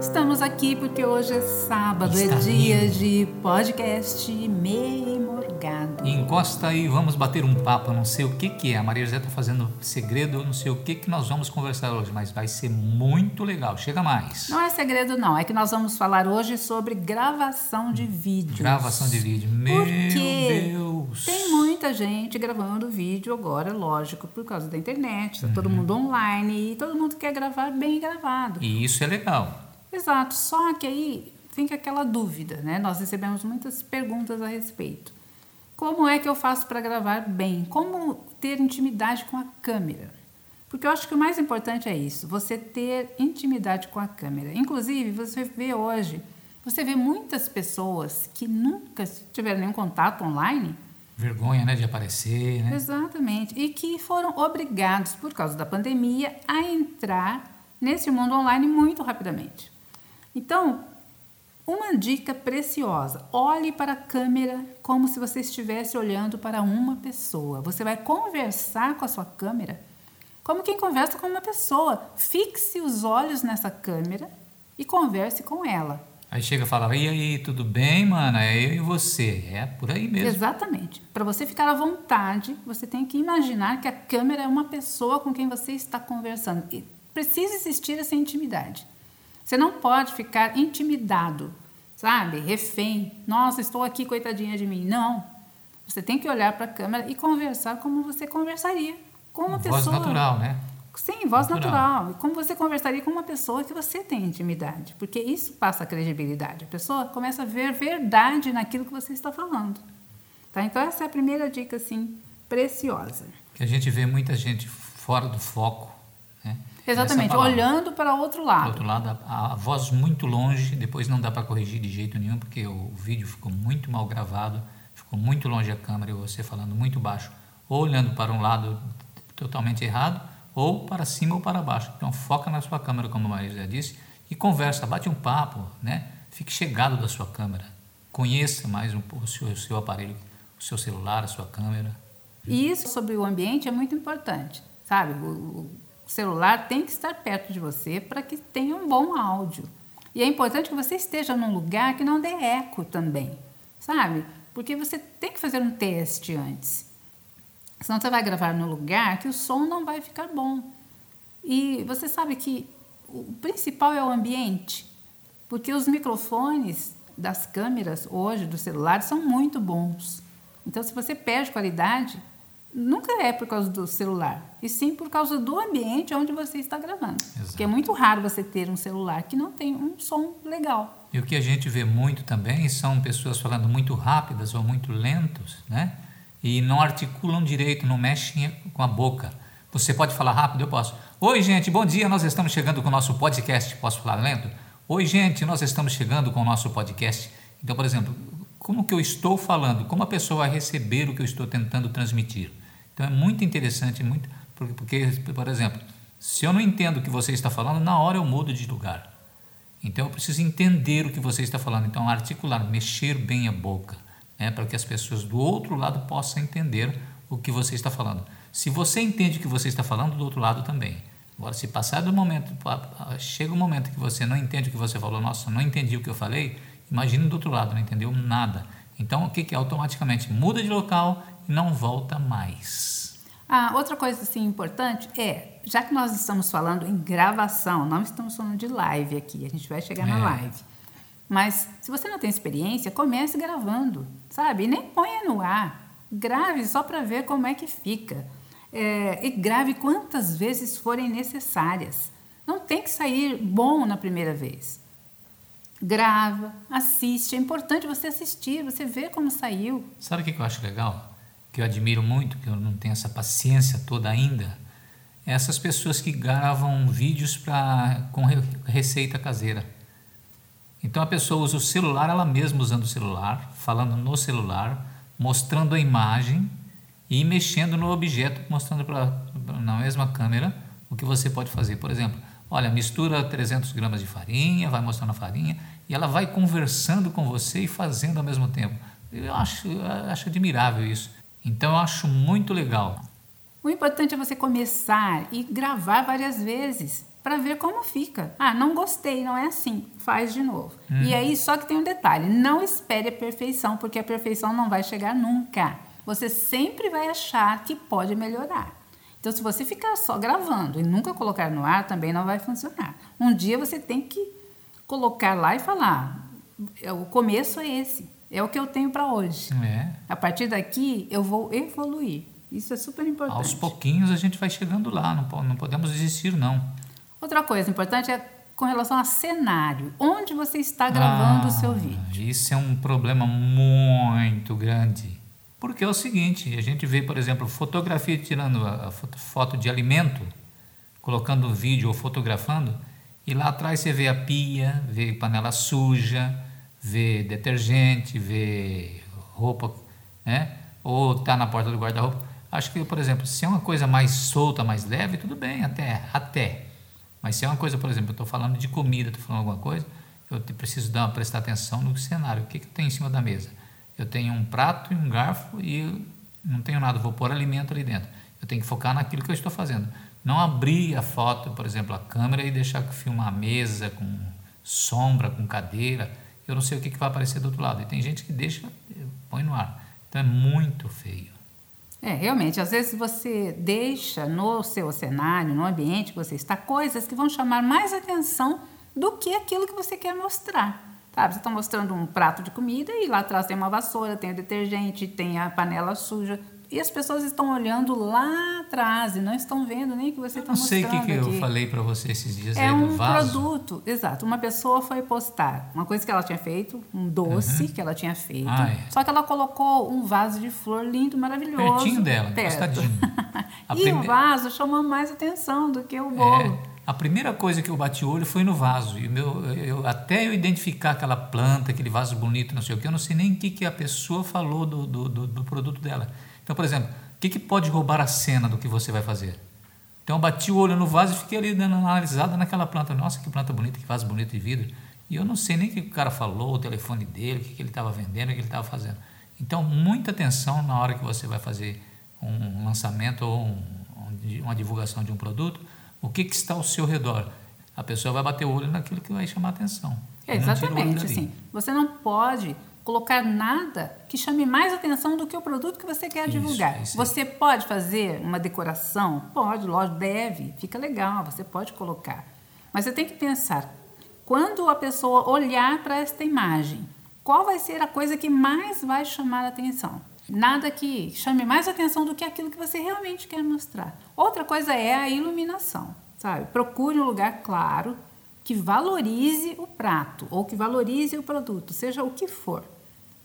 Estamos aqui porque hoje é sábado, Está é dia lindo. de podcast meio morgado. Encosta aí, vamos bater um papo. Eu não sei o que, que é. A Maria José está fazendo segredo, eu não sei o que, que nós vamos conversar hoje, mas vai ser muito legal. Chega mais. Não é segredo, não. É que nós vamos falar hoje sobre gravação de vídeos. Gravação de vídeo. Meu Deus. Tem muita gente gravando vídeo agora, lógico, por causa da internet. Tá todo Uhum. mundo online e todo mundo quer gravar bem gravado. E isso é legal. Exato, só que aí fica aquela dúvida, né? Nós recebemos muitas perguntas a respeito. Como é que eu faço para gravar bem? Como ter intimidade com a câmera? Porque eu acho que o mais importante é isso, você ter intimidade com a câmera. Inclusive, você vê hoje, você vê muitas pessoas que nunca tiveram nenhum contato online, Vergonha, né, de aparecer, né? Exatamente. E que foram obrigados, por causa da pandemia, a entrar nesse mundo online muito rapidamente. Então, uma dica preciosa: olhe para a câmera como se você estivesse olhando para uma pessoa. Você vai conversar com a sua câmera como quem conversa com uma pessoa. Fixe os olhos nessa câmera e converse com ela. Aí chega e fala, e aí, tudo bem, mano? É eu e você. É por aí mesmo. Exatamente. Para você ficar à vontade, você tem que imaginar que a câmera é uma pessoa com quem você está conversando. E precisa existir essa intimidade. Você não pode ficar intimidado, sabe? Refém. Nossa, estou aqui, coitadinha de mim. Não. Você tem que olhar para a câmera e conversar como você conversaria com uma Voz pessoa. natural, né? Sim, voz Natural. natural. Como você conversaria com uma pessoa que você tem intimidade. Porque isso passa credibilidade. A pessoa começa a ver verdade naquilo que você está falando. Tá? Então, essa é a primeira dica, assim, preciosa. Que a gente vê muita gente fora do foco, né? Exatamente, olhando para outro Do lado. outro lado, a, a voz muito longe, depois não dá para corrigir de jeito nenhum, porque o vídeo ficou muito mal gravado, ficou muito longe a câmera e você falando muito baixo, ou olhando para um lado totalmente errado, ou para cima ou para baixo. Então foca na sua câmera, como a Maria já disse, e conversa, bate um papo, né? Fique chegado da sua câmera. Conheça mais um o seu, o seu aparelho, o seu celular, a sua câmera. E isso sobre o ambiente é muito importante, sabe? O, o celular tem que estar perto de você para que tenha um bom áudio. E é importante que você esteja num lugar que não dê eco também, sabe? Porque você tem que fazer um teste antes. Senão você vai gravar num lugar que o som não vai ficar bom. E você sabe que o principal é o ambiente, porque os microfones das câmeras hoje, dos celulares, são muito bons. Então, se você perde qualidade, nunca é por causa do celular, e sim por causa do ambiente onde você está gravando. Exato. Porque é muito raro você ter um celular que não tem um som legal. E o que a gente vê muito também são pessoas falando muito rápidas ou muito lentos, né? E não articulam direito, não mexem com a boca. Você pode falar rápido? Eu posso. Oi, gente, bom dia. Nós estamos chegando com o nosso podcast. Posso falar lento? Oi, gente, nós estamos chegando com o nosso podcast. Então, por exemplo, como que eu estou falando? Como a pessoa vai receber o que eu estou tentando transmitir? Então, é muito interessante, muito porque, por exemplo, se eu não entendo o que você está falando, na hora eu mudo de lugar. Então eu preciso entender o que você está falando. Então articular, mexer bem a boca, né, para que as pessoas do outro lado possam entender o que você está falando. Se você entende o que você está falando, do outro lado também. Agora, se passar do momento, chega um momento que você não entende o que você falou, nossa, não entendi o que eu falei, imagine do outro lado, não entendeu nada. Então o que, que é? Automaticamente muda de local e não volta mais. Ah, outra coisa assim importante é, já que nós estamos falando em gravação, não estamos falando de live aqui, a gente vai chegar na É. live. Mas se você não tem experiência, comece gravando, sabe? E nem ponha no ar. Grave só para ver como é que fica. É, e grave quantas vezes forem necessárias. Não tem que sair bom na primeira vez. Grava, assiste. É importante você assistir, você ver como saiu. Sabe o que eu acho legal? Que eu admiro muito, que eu não tenho essa paciência toda ainda. É essas pessoas que gravam vídeos pra, com re- receita caseira. Então a pessoa usa o celular, ela mesma usando o celular, falando no celular, mostrando a imagem e mexendo no objeto, mostrando pra, na mesma câmera o que você pode fazer. Por exemplo, olha, mistura 300 gramas de farinha, vai mostrando a farinha e ela vai conversando com você e fazendo ao mesmo tempo. Eu acho, eu acho admirável isso. Então eu acho muito legal. O importante é você começar e gravar várias vezes. para ver como fica. Ah, não gostei, não é assim. Faz de novo. Hum. E aí, só que tem um detalhe: não espere a perfeição, porque a perfeição não vai chegar nunca. Você sempre vai achar que pode melhorar. Então, se você ficar só gravando e nunca colocar no ar, também não vai funcionar. Um dia você tem que colocar lá e falar: "É, o começo é esse, é o que eu tenho para hoje. É. A partir daqui, eu vou evoluir. Isso é super importante. Aos pouquinhos a gente vai chegando lá, não, não podemos desistir, não. Outra coisa importante é com relação a cenário. Onde você está gravando o seu Ah, vídeo? Isso é um problema muito grande. Porque é o seguinte, a gente vê, por exemplo, fotografia tirando a foto, de alimento, colocando vídeo ou fotografando, e lá atrás você vê a pia, vê panela suja, vê detergente, vê roupa, né? Ou tá na porta do guarda-roupa. Acho que, por exemplo, se é uma coisa mais solta, mais leve, tudo bem, até, até. Mas se é uma coisa, por exemplo, eu estou falando de comida, estou falando alguma coisa, eu preciso dar, prestar atenção no cenário. O que, que tenho em cima da mesa? Eu tenho um prato e um garfo e não tenho nada, vou pôr alimento ali dentro. Eu tenho que focar naquilo que eu estou fazendo. Não abrir a foto, por exemplo, a câmera e deixar filmar a mesa com sombra, com cadeira. Eu não sei o que, que vai aparecer do outro lado. E tem gente que deixa, põe no ar. Então é muito feio. É, realmente, às vezes você deixa no seu cenário, no ambiente que você está, coisas que vão chamar mais atenção do que aquilo que você quer mostrar. Sabe, você está mostrando um prato de comida e lá atrás tem uma vassoura, tem o detergente, tem a panela suja. E as pessoas estão olhando lá atrás e não estão vendo nem o que você está não sei mostrando o que, que eu falei para você esses dias É aí do um vaso. produto, exato. Uma pessoa foi postar uma coisa que ela tinha feito, um doce que ela tinha feito. Uhum. Ah, é. Só que ela colocou um vaso de flor lindo, maravilhoso. Pertinho dela, perto. encostadinho. E o vaso chamou mais atenção do que o bolo. É, a primeira coisa que eu bati o olho foi no vaso. E meu, eu, até eu identificar aquela planta, aquele vaso bonito, não sei o que, eu não sei nem o que, que a pessoa falou do, do, do, do produto dela. Então, por exemplo, o que, que pode roubar a cena do que você vai fazer? Então, eu bati o olho no vaso e fiquei ali dando analisada naquela planta. Nossa, que planta bonita, que vaso bonito de vidro. E eu não sei nem o que o cara falou, o telefone dele, o que, que ele estava vendendo, o que ele estava fazendo. Então, muita atenção na hora que você vai fazer um lançamento ou um- uma divulgação de um produto, o que, que está ao seu redor. A pessoa vai bater o olho naquilo que vai chamar a atenção. É, exatamente, assim. Você não pode colocar nada que chame mais atenção do que o produto que você quer Isso, divulgar. é isso. Você pode fazer uma decoração? Pode, lógico, deve. Fica legal, você pode colocar. Mas você tem que pensar, quando a pessoa olhar para esta imagem, qual vai ser a coisa que mais vai chamar a atenção? Nada que chame mais atenção do que aquilo que você realmente quer mostrar. Outra coisa é a iluminação, sabe? Procure um lugar claro, que valorize o prato ou que valorize o produto, seja o que for.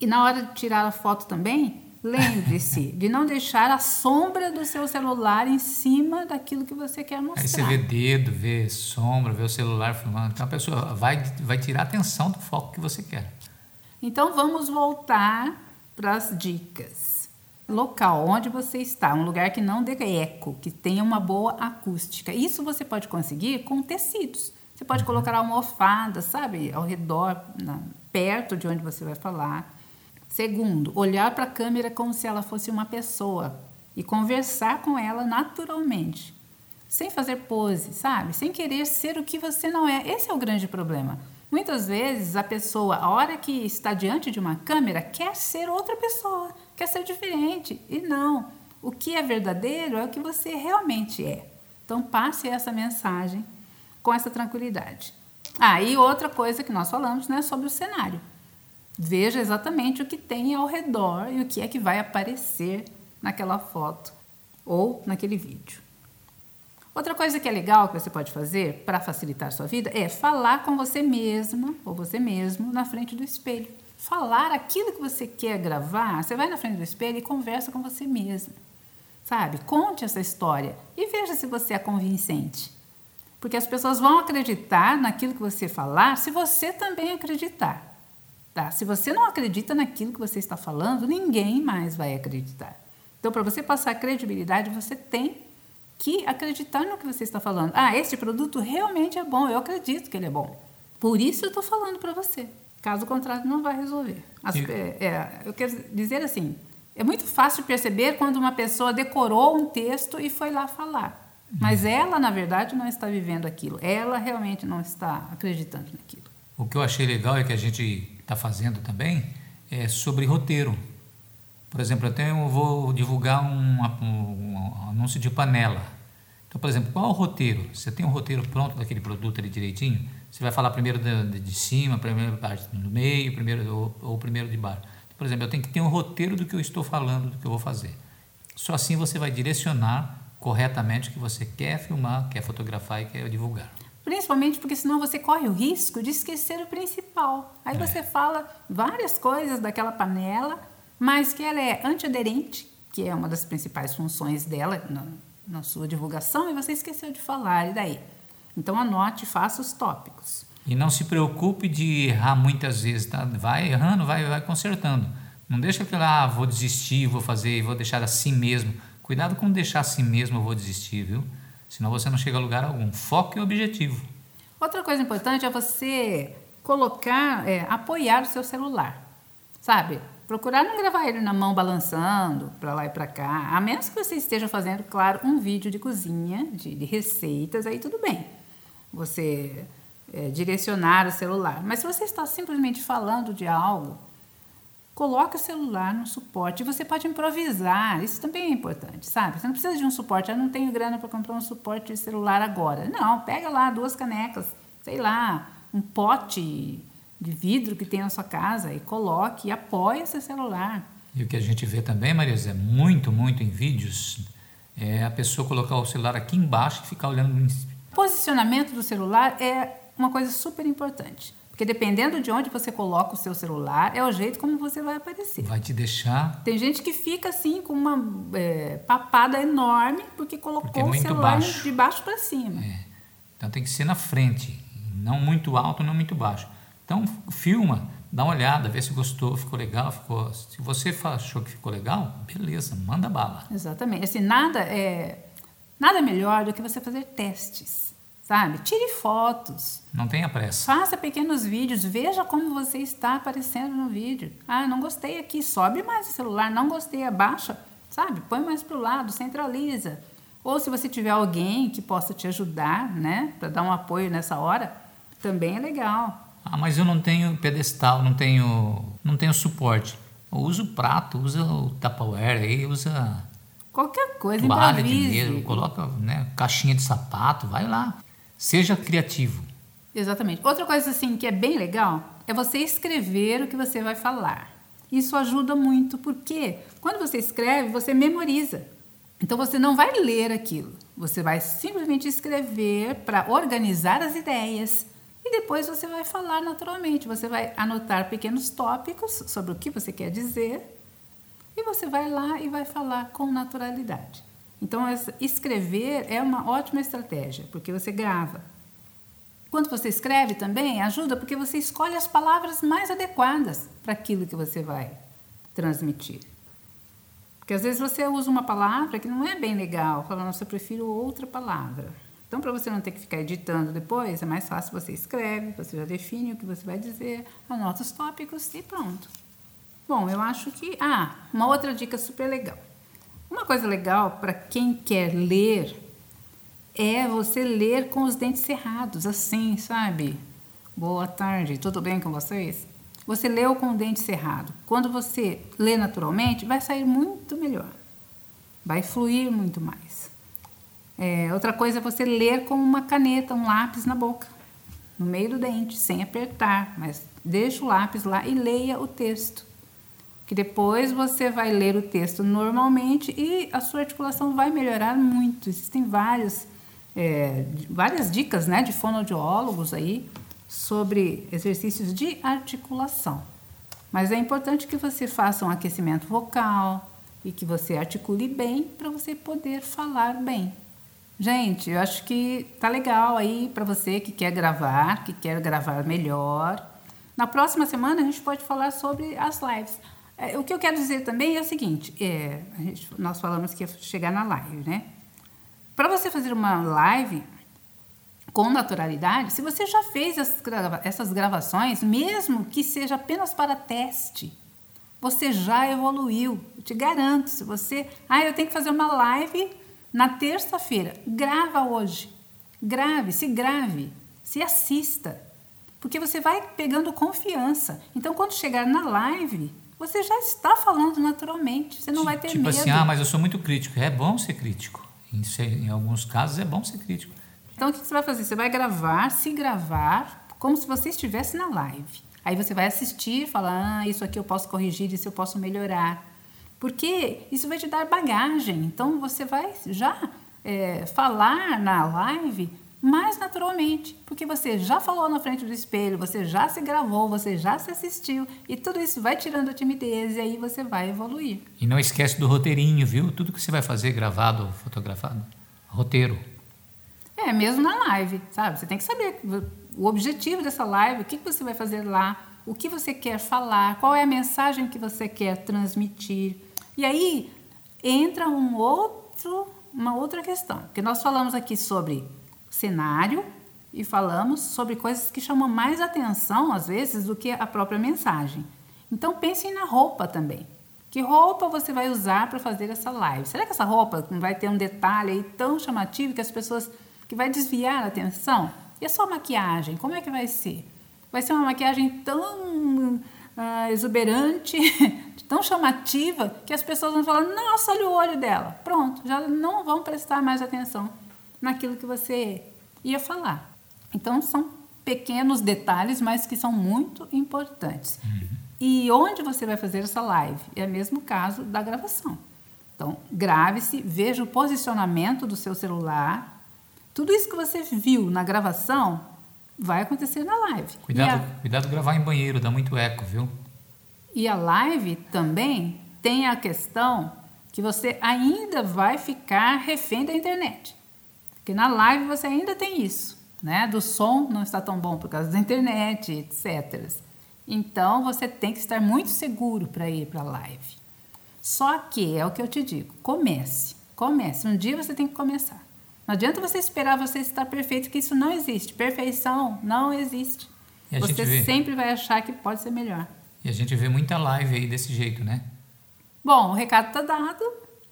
E na hora de tirar a foto também, lembre-se de não deixar a sombra do seu celular em cima daquilo que você quer mostrar. Aí você vê dedo, vê sombra, vê o celular filmando. Então a pessoa vai, vai tirar a atenção do foco que você quer. Então vamos voltar para as dicas. Local onde você está, um lugar que não dê eco, que tenha uma boa acústica. Isso você pode conseguir com tecidos. Você pode colocar almofadas, sabe, ao redor, na- perto de onde você vai falar. Segundo, olhar para a câmera como se ela fosse uma pessoa e conversar com ela naturalmente, sem fazer pose, sabe? Sem querer ser o que você não é. Esse é o grande problema. Muitas vezes a pessoa, a hora que está diante de uma câmera, quer ser outra pessoa, quer ser diferente. E não. O que é verdadeiro é o que você realmente é. Então passe essa mensagem com essa tranquilidade. Ah, e outra coisa que nós falamos, né, sobre o cenário. Veja exatamente o que tem ao redor e o que é que vai aparecer naquela foto ou naquele vídeo. Outra coisa que é legal que você pode fazer para facilitar a sua vida é falar com você mesma ou você mesmo na frente do espelho. Falar aquilo que você quer gravar, você vai na frente do espelho e conversa com você mesmo. Sabe? Conte essa história e veja se você é convincente. Porque as pessoas vão acreditar naquilo que você falar se você também acreditar. Tá? Se você não acredita naquilo que você está falando, ninguém mais vai acreditar. Então, para você passar credibilidade, você tem que acreditar no que você está falando. Ah, esse produto realmente é bom, eu acredito que ele é bom. Por isso eu estou falando para você. Caso contrário, não vai resolver. As- é, é, eu quero dizer assim, é muito fácil perceber quando uma pessoa decorou um texto e foi lá falar. Mas ela, na verdade, não está vivendo aquilo. Ela realmente não está acreditando naquilo. O que eu achei legal é que a gente está fazendo também é sobre roteiro. Por exemplo, eu, tenho, eu vou divulgar um, um, um, anúncio de panela. Então, por exemplo, qual é o roteiro? Você tem um roteiro pronto daquele produto ali direitinho? Você vai falar primeiro de, de cima, primeiro parte do meio, primeiro ou, ou primeiro de baixo. Por exemplo, eu tenho que ter um roteiro do que eu estou falando, do que eu vou fazer. Só assim você vai direcionar corretamente o que você quer filmar, quer fotografar e quer divulgar. Principalmente porque senão você corre o risco de esquecer o principal. Aí é. você fala várias coisas daquela panela, mas que ela é antiaderente, que é uma das principais funções dela na, na sua divulgação, e você esqueceu de falar, e daí? Então anote, faça os tópicos. E não se preocupe de errar muitas vezes, tá? Vai errando, vai, vai consertando. Não deixa que lá, ah, vou desistir, vou fazer, vou deixar assim mesmo. Cuidado com deixar assim mesmo, eu vou desistir, viu? Senão você não chega a lugar algum. Foco e objetivo. Outra coisa importante é você colocar, é, apoiar o seu celular, sabe? Procurar não gravar ele na mão balançando para lá e para cá, a menos que você esteja fazendo, claro, um vídeo de cozinha, de, de receitas, aí tudo bem. Você é, direcionar o celular. Mas se você está simplesmente falando de algo, coloque o celular no suporte. Você pode improvisar, isso também é importante, sabe? Você não precisa de um suporte, eu não tenho grana para comprar um suporte de celular agora. Não, pega lá duas canecas, sei lá, um pote de vidro que tem na sua casa e coloque e apoie seu celular. E o que a gente vê também, Marisa, é muito, muito em vídeos, é a pessoa colocar o celular aqui embaixo e ficar olhando. O posicionamento do celular é uma coisa super importante. Porque dependendo de onde você coloca o seu celular, é o jeito como você vai aparecer. Vai te deixar. Tem gente que fica assim com uma é, papada enorme porque colocou porque é o celular baixo. de baixo para cima. É. Então tem que ser na frente, não muito alto, não muito baixo. Então filma, dá uma olhada, vê se gostou, ficou legal, ficou. Se você achou que ficou legal, beleza, manda bala. Exatamente. Assim, nada é nada melhor do que você fazer testes sabe? Tire fotos. Não tenha pressa. Faça pequenos vídeos, veja como você está aparecendo no vídeo. Ah, não gostei aqui, sobe mais o celular, não gostei, abaixa, sabe? Põe mais para o lado, centraliza. Ou se você tiver alguém que possa te ajudar, né, para dar um apoio nessa hora, também é legal. Ah, mas eu não tenho pedestal, não tenho, não tenho suporte. Usa o prato, usa o Tupperware aí, usa qualquer coisa, toalha de mesa, coloca, né, caixinha de sapato, vai lá. Seja criativo. Exatamente. Outra coisa assim que é bem legal é você escrever o que você vai falar. Isso ajuda muito porque quando você escreve, você memoriza. Então você não vai ler aquilo, você vai simplesmente escrever para organizar as ideias e depois você vai falar naturalmente. Você vai anotar pequenos tópicos sobre o que você quer dizer e você vai lá e vai falar com naturalidade. Então, escrever é uma ótima estratégia, porque você grava. Quando você escreve também, ajuda porque você escolhe as palavras mais adequadas para aquilo que você vai transmitir. Porque às vezes você usa uma palavra que não é bem legal, falando, eu prefiro outra palavra. Então, para você não ter que ficar editando depois, é mais fácil você escreve, você já define o que você vai dizer, anota os tópicos e pronto. Bom, eu acho que. Ah, uma outra dica super legal. Uma coisa legal para quem quer ler é você ler com os dentes cerrados, assim, sabe? Boa tarde, tudo bem com vocês? Você leu com o dente cerrado. Quando você lê naturalmente, vai sair muito melhor. Vai fluir muito mais. É, outra coisa é você ler com uma caneta, um lápis na boca, no meio do dente, sem apertar, mas deixa o lápis lá e leia o texto que depois você vai ler o texto normalmente e a sua articulação vai melhorar muito. Existem vários, é, várias dicas né, de fonoaudiólogos aí sobre exercícios de articulação. Mas é importante que você faça um aquecimento vocal e que você articule bem para você poder falar bem. Gente, eu acho que tá legal aí para você que quer gravar, que quer gravar melhor. Na próxima semana a gente pode falar sobre as lives. É, o que eu quero dizer também é o seguinte: é, gente, nós falamos que ia chegar na live, né? Para você fazer uma live com naturalidade, se você já fez essas gravações, mesmo que seja apenas para teste, você já evoluiu. Eu te garanto. Se você, ah, eu tenho que fazer uma live Na terça-feira, grava hoje. Grave, se grave, se assista. Porque você vai pegando confiança. Então, quando chegar na live, você já está falando naturalmente. Você não vai ter tipo medo. Tipo assim, ah, mas eu sou muito crítico. É bom ser crítico. Em, em alguns casos é bom ser crítico. Então, o que você vai fazer? Você vai gravar, se gravar, como se você estivesse na live. Aí você vai assistir e falar, ah, isso aqui eu posso corrigir, isso eu posso melhorar. Porque isso vai te dar bagagem. Então, você vai já é, falar na live mais naturalmente, porque você já falou na frente do espelho, você já se gravou, você já se assistiu e tudo isso vai tirando a timidez e aí você vai evoluir. E não esquece do roteirinho, viu? Tudo que você vai fazer gravado, fotografado, roteiro. É, mesmo na live, sabe? Você tem que saber o objetivo dessa live, o que você vai fazer lá, o que você quer falar, qual é a mensagem que você quer transmitir. E aí entra um outro, uma outra questão, porque nós falamos aqui sobre cenário e falamos sobre coisas que chamam mais atenção, às vezes, do que a própria mensagem. Então, pensem na roupa também. Que roupa você vai usar para fazer essa live? Será que essa roupa não vai ter um detalhe aí tão chamativo que as pessoas que vai desviar a atenção? E a sua maquiagem, como é que vai ser? Vai ser uma maquiagem tão uh, exuberante, tão chamativa, que as pessoas vão falar: nossa, olha o olho dela. Pronto, já não vão prestar mais atenção naquilo que você ia falar. Então, são pequenos detalhes, mas que são muito importantes. Uhum. E onde você vai fazer essa live? É o mesmo caso da gravação. Então, grave-se, veja o posicionamento do seu celular. Tudo isso que você viu na gravação vai acontecer na live. Cuidado, a... cuidado gravar em banheiro, dá muito eco, viu? E a live também tem a questão que você ainda vai ficar refém da internet. Porque na live você ainda tem isso, né? Do som não está tão bom por causa da internet, etc. Então você tem que estar muito seguro para ir para a live. Só que é o que eu te digo, comece, comece. Um dia você tem que começar. Não adianta você esperar você estar perfeito, que isso não existe. Perfeição não existe. Você sempre vai achar que pode ser melhor. E a gente vê muita live aí desse jeito, né? Bom, o recado está dado.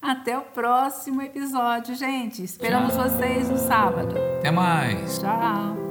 Até o próximo episódio, gente. Esperamos Tchau. vocês no sábado. Até mais. Tchau.